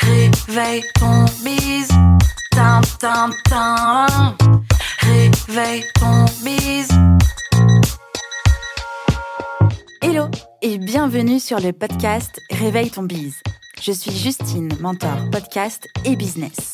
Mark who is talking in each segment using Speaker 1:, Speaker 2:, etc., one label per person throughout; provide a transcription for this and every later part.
Speaker 1: Réveille ton bise. Tin, tin, tin. Réveille ton bise.
Speaker 2: Hello et bienvenue sur le podcast Réveille ton bise. Je suis Justine, mentor podcast et business.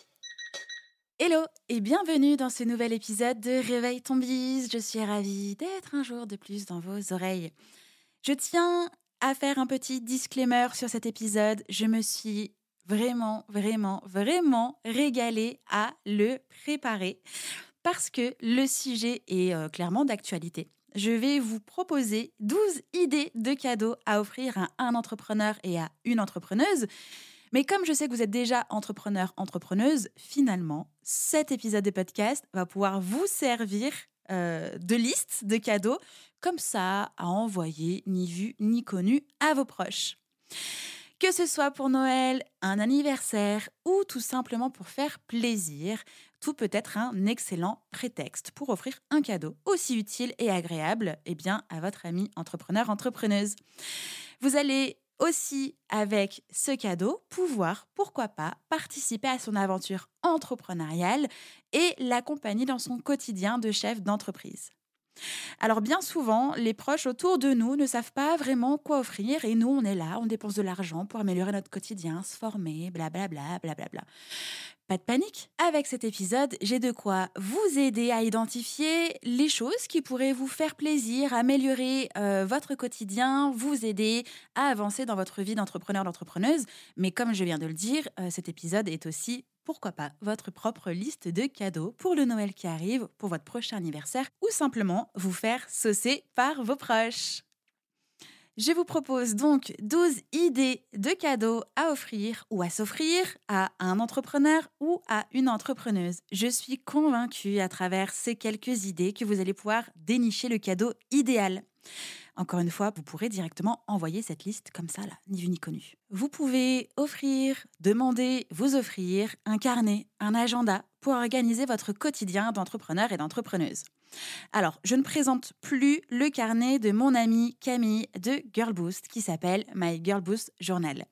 Speaker 2: Hello et bienvenue dans ce nouvel épisode de Réveille ton bise. Je suis ravie d'être un jour de plus dans vos oreilles. Je tiens à faire un petit disclaimer sur cet épisode. Je me suis vraiment, vraiment, vraiment régalée à le préparer parce que le sujet est euh, clairement d'actualité. Je vais vous proposer 12 idées de cadeaux à offrir à un entrepreneur et à une entrepreneuse. Mais comme je sais que vous êtes déjà entrepreneur, entrepreneuse, finalement, cet épisode de podcast va pouvoir vous servir euh, de liste de cadeaux comme ça à envoyer ni vu ni connu à vos proches. Que ce soit pour Noël, un anniversaire ou tout simplement pour faire plaisir, tout peut être un excellent prétexte pour offrir un cadeau aussi utile et agréable eh bien, à votre ami entrepreneur, entrepreneuse. Vous allez aussi, avec ce cadeau, pouvoir, pourquoi pas, participer à son aventure entrepreneuriale et l'accompagner dans son quotidien de chef d'entreprise. Alors bien souvent, les proches autour de nous ne savent pas vraiment quoi offrir et nous, on est là, on dépense de l'argent pour améliorer notre quotidien, se former, blablabla, blablabla. Pas de panique. Avec cet épisode, j'ai de quoi vous aider à identifier les choses qui pourraient vous faire plaisir, améliorer euh, votre quotidien, vous aider à avancer dans votre vie d'entrepreneur, d'entrepreneuse. Mais comme je viens de le dire, euh, cet épisode est aussi pourquoi pas votre propre liste de cadeaux pour le Noël qui arrive, pour votre prochain anniversaire ou simplement vous faire saucer par vos proches. Je vous propose donc 12 idées de cadeaux à offrir ou à s'offrir à un entrepreneur ou à une entrepreneuse. Je suis convaincue à travers ces quelques idées que vous allez pouvoir dénicher le cadeau idéal. Encore une fois, vous pourrez directement envoyer cette liste comme ça, là, ni vu ni connu. Vous pouvez offrir, demander, vous offrir un carnet, un agenda pour organiser votre quotidien d'entrepreneur et d'entrepreneuse. Alors, je ne présente plus le carnet de mon amie Camille de Girl Boost qui s'appelle My Girl Boost Journal.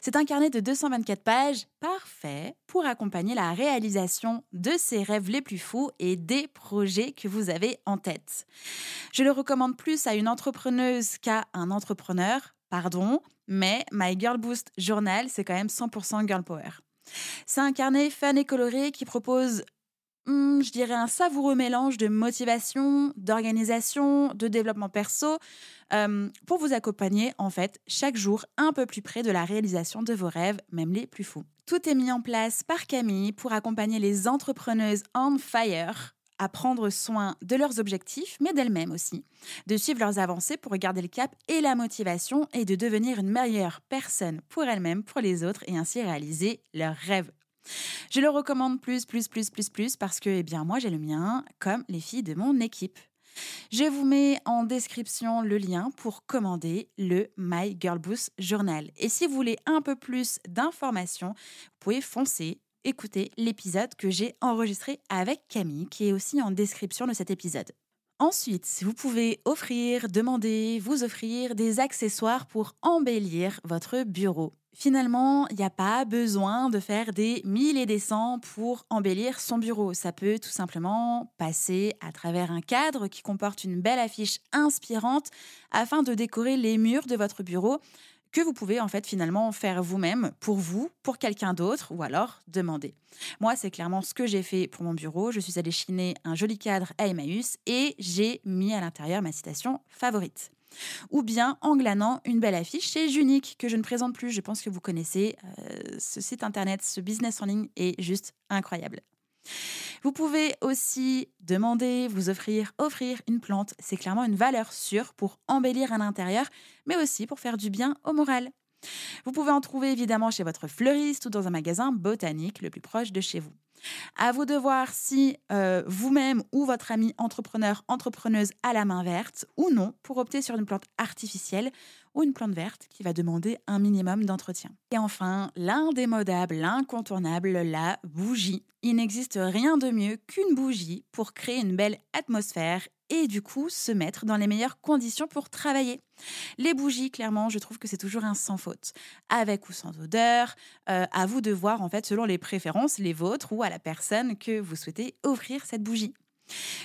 Speaker 2: C'est un carnet de 224 pages parfait pour accompagner la réalisation de ses rêves les plus fous et des projets que vous avez en tête. Je le recommande plus à une entrepreneuse qu'à un entrepreneur, pardon, mais My Girl Boost Journal, c'est quand même 100% Girl Power. C'est un carnet fun et coloré qui propose Hmm, je dirais un savoureux mélange de motivation, d'organisation, de développement perso, euh, pour vous accompagner en fait chaque jour un peu plus près de la réalisation de vos rêves, même les plus fous. Tout est mis en place par Camille pour accompagner les entrepreneuses on fire à prendre soin de leurs objectifs, mais d'elles-mêmes aussi, de suivre leurs avancées pour garder le cap et la motivation et de devenir une meilleure personne pour elles-mêmes, pour les autres et ainsi réaliser leurs rêves je le recommande plus, plus, plus, plus, plus parce que, eh bien, moi, j'ai le mien, comme les filles de mon équipe. Je vous mets en description le lien pour commander le My Girl Boost Journal. Et si vous voulez un peu plus d'informations, vous pouvez foncer, écouter l'épisode que j'ai enregistré avec Camille, qui est aussi en description de cet épisode. Ensuite, vous pouvez offrir, demander, vous offrir des accessoires pour embellir votre bureau. Finalement, il n'y a pas besoin de faire des mille et des cents pour embellir son bureau. Ça peut tout simplement passer à travers un cadre qui comporte une belle affiche inspirante afin de décorer les murs de votre bureau que vous pouvez en fait finalement faire vous-même, pour vous, pour quelqu'un d'autre, ou alors demander. Moi, c'est clairement ce que j'ai fait pour mon bureau. Je suis allée chiner un joli cadre à Emmaüs et j'ai mis à l'intérieur ma citation favorite. Ou bien en glanant une belle affiche chez Junique, que je ne présente plus, je pense que vous connaissez. Euh, ce site internet, ce business en ligne est juste incroyable. Vous pouvez aussi demander, vous offrir, offrir une plante. C'est clairement une valeur sûre pour embellir un intérieur, mais aussi pour faire du bien au moral. Vous pouvez en trouver évidemment chez votre fleuriste ou dans un magasin botanique le plus proche de chez vous. À vous de voir si euh, vous-même ou votre ami entrepreneur, entrepreneuse a la main verte ou non pour opter sur une plante artificielle ou une plante verte qui va demander un minimum d'entretien. Et enfin, l'indémodable, l'incontournable, la bougie. Il n'existe rien de mieux qu'une bougie pour créer une belle atmosphère et du coup se mettre dans les meilleures conditions pour travailler. Les bougies, clairement, je trouve que c'est toujours un sans faute. Avec ou sans odeur, euh, à vous de voir en fait selon les préférences, les vôtres ou à la personne que vous souhaitez offrir cette bougie.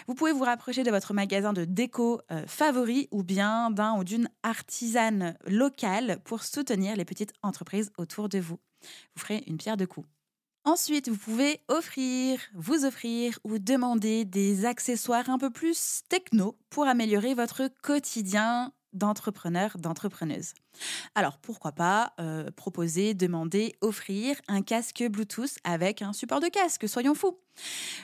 Speaker 2: Vous pouvez vous rapprocher de votre magasin de déco euh, favori ou bien d'un ou d'une artisane locale pour soutenir les petites entreprises autour de vous. Vous ferez une pierre de coups. Ensuite, vous pouvez offrir, vous offrir ou demander des accessoires un peu plus techno pour améliorer votre quotidien d'entrepreneur, d'entrepreneuse. Alors pourquoi pas euh, proposer, demander, offrir un casque Bluetooth avec un support de casque, soyons fous.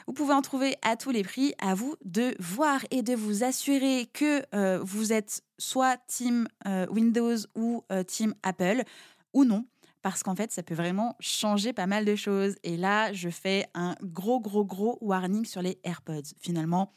Speaker 2: Vous pouvez en trouver à tous les prix, à vous de voir et de vous assurer que euh, vous êtes soit team euh, Windows ou team Apple ou non parce qu'en fait, ça peut vraiment changer pas mal de choses. Et là, je fais un gros, gros, gros warning sur les AirPods. Finalement,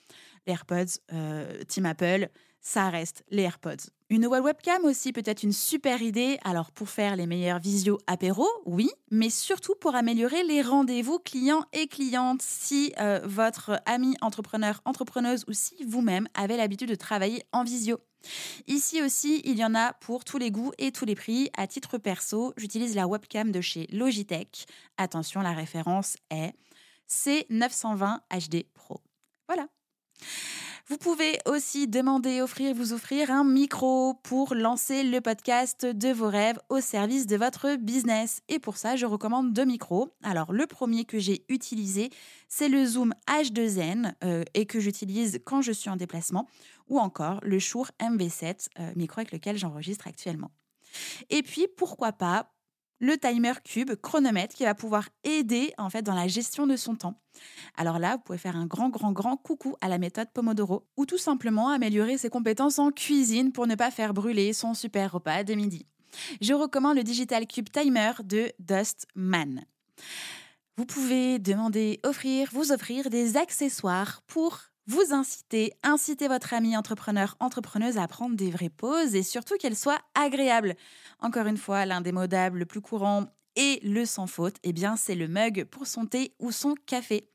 Speaker 2: les AirPods, euh, Team Apple, ça reste les AirPods. Une nouvelle webcam aussi peut être une super idée. Alors pour faire les meilleurs visio apéro, oui, mais surtout pour améliorer les rendez-vous clients et clientes. Si euh, votre ami entrepreneur, entrepreneuse ou si vous-même avez l'habitude de travailler en visio. Ici aussi, il y en a pour tous les goûts et tous les prix. À titre perso, j'utilise la webcam de chez Logitech. Attention, la référence est C920 HD Pro. Voilà. Vous pouvez aussi demander, offrir, vous offrir un micro pour lancer le podcast de vos rêves au service de votre business. Et pour ça, je recommande deux micros. Alors, le premier que j'ai utilisé, c'est le Zoom H2N euh, et que j'utilise quand je suis en déplacement, ou encore le Shure MV7, euh, micro avec lequel j'enregistre actuellement. Et puis, pourquoi pas le timer cube chronomètre qui va pouvoir aider en fait dans la gestion de son temps. Alors là, vous pouvez faire un grand grand grand coucou à la méthode Pomodoro ou tout simplement améliorer ses compétences en cuisine pour ne pas faire brûler son super repas de midi. Je recommande le Digital Cube Timer de Dustman. Vous pouvez demander, offrir, vous offrir des accessoires pour vous incitez, incitez votre ami entrepreneur, entrepreneuse à prendre des vraies pauses et surtout qu'elles soient agréables. Encore une fois, l'indémodable, le plus courant et le sans faute, eh bien, c'est le mug pour son thé ou son café.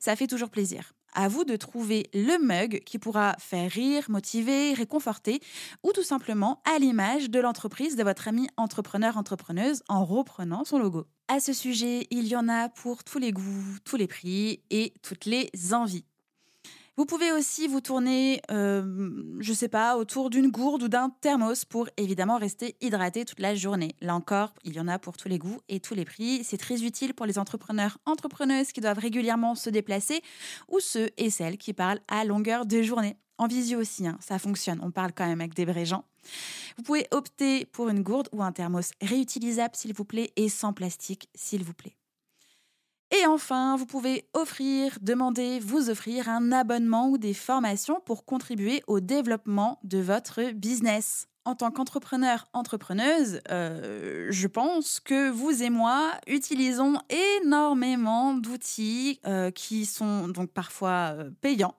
Speaker 2: Ça fait toujours plaisir. À vous de trouver le mug qui pourra faire rire, motiver, réconforter ou tout simplement à l'image de l'entreprise de votre ami entrepreneur entrepreneuse en reprenant son logo. À ce sujet, il y en a pour tous les goûts, tous les prix et toutes les envies. Vous pouvez aussi vous tourner, euh, je sais pas, autour d'une gourde ou d'un thermos pour évidemment rester hydraté toute la journée. Là encore, il y en a pour tous les goûts et tous les prix. C'est très utile pour les entrepreneurs, entrepreneuses qui doivent régulièrement se déplacer ou ceux et celles qui parlent à longueur de journée. En visio aussi, hein, ça fonctionne. On parle quand même avec des vrais gens. Vous pouvez opter pour une gourde ou un thermos réutilisable, s'il vous plaît, et sans plastique, s'il vous plaît. Et enfin, vous pouvez offrir, demander, vous offrir un abonnement ou des formations pour contribuer au développement de votre business. En tant qu'entrepreneur, entrepreneuse, euh, je pense que vous et moi utilisons énormément d'outils euh, qui sont donc parfois euh, payants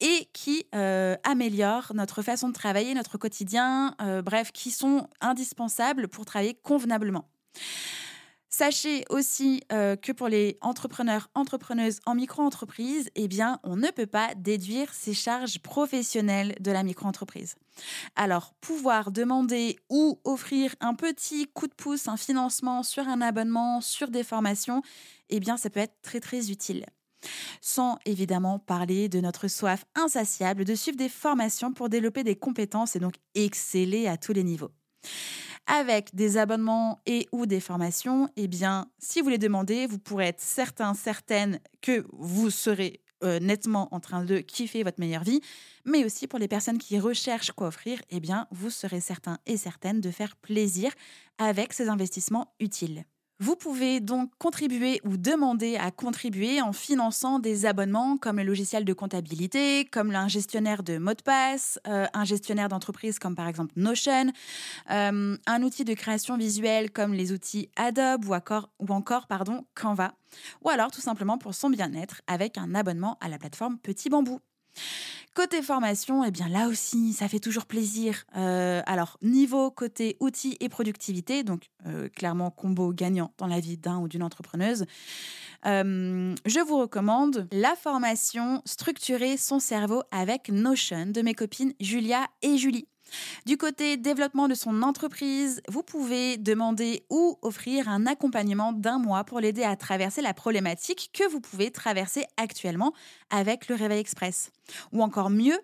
Speaker 2: et qui améliorent notre façon de travailler, notre quotidien, bref, qui sont indispensables pour travailler convenablement. Sachez aussi euh, que pour les entrepreneurs, entrepreneuses en micro-entreprise, eh bien, on ne peut pas déduire ces charges professionnelles de la micro-entreprise. Alors, pouvoir demander ou offrir un petit coup de pouce, un financement sur un abonnement, sur des formations, eh bien, ça peut être très, très utile. Sans évidemment parler de notre soif insatiable de suivre des formations pour développer des compétences et donc exceller à tous les niveaux avec des abonnements et ou des formations, eh bien, si vous les demandez, vous pourrez être certain, certaine que vous serez euh, nettement en train de kiffer votre meilleure vie, mais aussi pour les personnes qui recherchent quoi offrir, eh bien, vous serez certain et certaine de faire plaisir avec ces investissements utiles. Vous pouvez donc contribuer ou demander à contribuer en finançant des abonnements comme le logiciel de comptabilité, comme un gestionnaire de mots de passe, euh, un gestionnaire d'entreprise comme par exemple Notion, euh, un outil de création visuelle comme les outils Adobe ou encore, pardon, Canva, ou alors tout simplement pour son bien-être avec un abonnement à la plateforme Petit Bambou. Côté formation, eh bien là aussi, ça fait toujours plaisir. Euh, alors, niveau côté outils et productivité, donc euh, clairement combo gagnant dans la vie d'un ou d'une entrepreneuse, euh, je vous recommande la formation Structurer son cerveau avec Notion de mes copines Julia et Julie. Du côté développement de son entreprise, vous pouvez demander ou offrir un accompagnement d'un mois pour l'aider à traverser la problématique que vous pouvez traverser actuellement avec le Réveil Express. Ou encore mieux,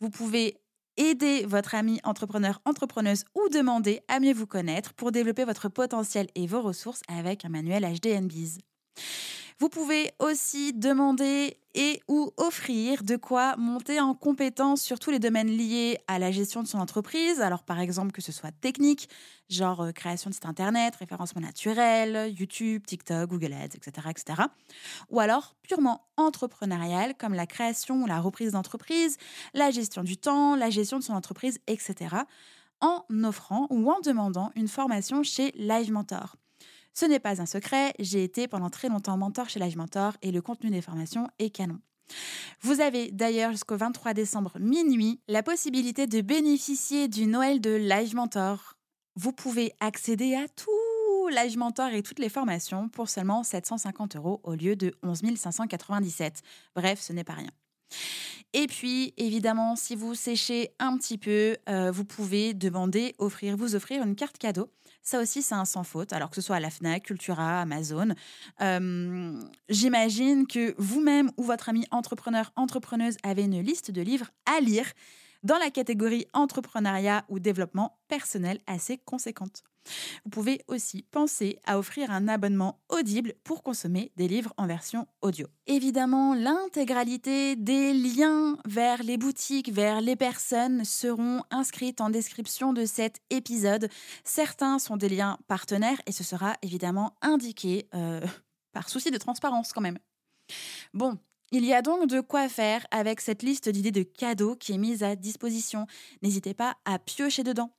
Speaker 2: vous pouvez aider votre ami entrepreneur, entrepreneuse ou demander à mieux vous connaître pour développer votre potentiel et vos ressources avec un manuel HDNBiz. Vous pouvez aussi demander et ou offrir de quoi monter en compétence sur tous les domaines liés à la gestion de son entreprise. Alors par exemple que ce soit technique, genre euh, création de site internet, référencement naturel, YouTube, TikTok, Google Ads, etc., etc. Ou alors purement entrepreneurial comme la création ou la reprise d'entreprise, la gestion du temps, la gestion de son entreprise, etc. en offrant ou en demandant une formation chez Live Mentor. Ce n'est pas un secret, j'ai été pendant très longtemps mentor chez Live Mentor et le contenu des formations est canon. Vous avez d'ailleurs jusqu'au 23 décembre minuit la possibilité de bénéficier du Noël de Live Mentor. Vous pouvez accéder à tout Live Mentor et toutes les formations pour seulement 750 euros au lieu de 11 597. Bref, ce n'est pas rien. Et puis, évidemment, si vous séchez un petit peu, euh, vous pouvez demander, offrir, vous offrir une carte cadeau ça aussi, c'est un sans faute, alors que ce soit à la FNAC, Cultura, Amazon. J'imagine que vous-même ou votre ami entrepreneur, entrepreneuse avez une liste de livres à lire dans la catégorie entrepreneuriat ou développement personnel assez conséquente. Vous pouvez aussi penser à offrir un abonnement audible pour consommer des livres en version audio. Évidemment, l'intégralité des liens vers les boutiques, vers les personnes seront inscrites en description de cet épisode. Certains sont des liens partenaires et ce sera évidemment indiqué euh, par souci de transparence quand même. Bon, il y a donc de quoi faire avec cette liste d'idées de cadeaux qui est mise à disposition. N'hésitez pas à piocher dedans.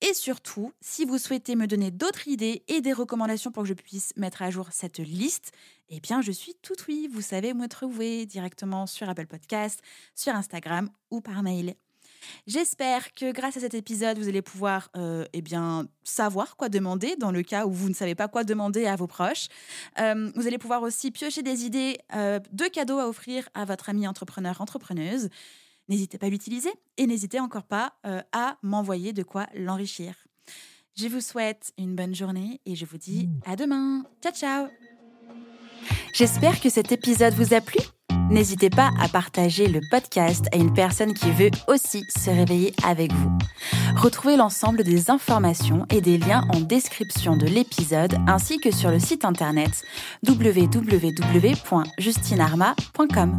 Speaker 2: Et surtout, si vous souhaitez me donner d'autres idées et des recommandations pour que je puisse mettre à jour cette liste, eh bien, je suis tout oui. Vous savez me trouver directement sur Apple Podcast, sur Instagram ou par mail. J'espère que grâce à cet épisode, vous allez pouvoir euh, eh bien, savoir quoi demander dans le cas où vous ne savez pas quoi demander à vos proches. Euh, vous allez pouvoir aussi piocher des idées euh, de cadeaux à offrir à votre ami entrepreneur, entrepreneuse n'hésitez pas à l'utiliser et n'hésitez encore pas euh, à m'envoyer de quoi l'enrichir. Je vous souhaite une bonne journée et je vous dis à demain. Ciao ciao J'espère que cet épisode vous a plu. N'hésitez pas à partager le podcast à une personne qui veut aussi se réveiller avec vous. Retrouvez l'ensemble des informations et des liens en description de l'épisode ainsi que sur le site internet www.justinarma.com.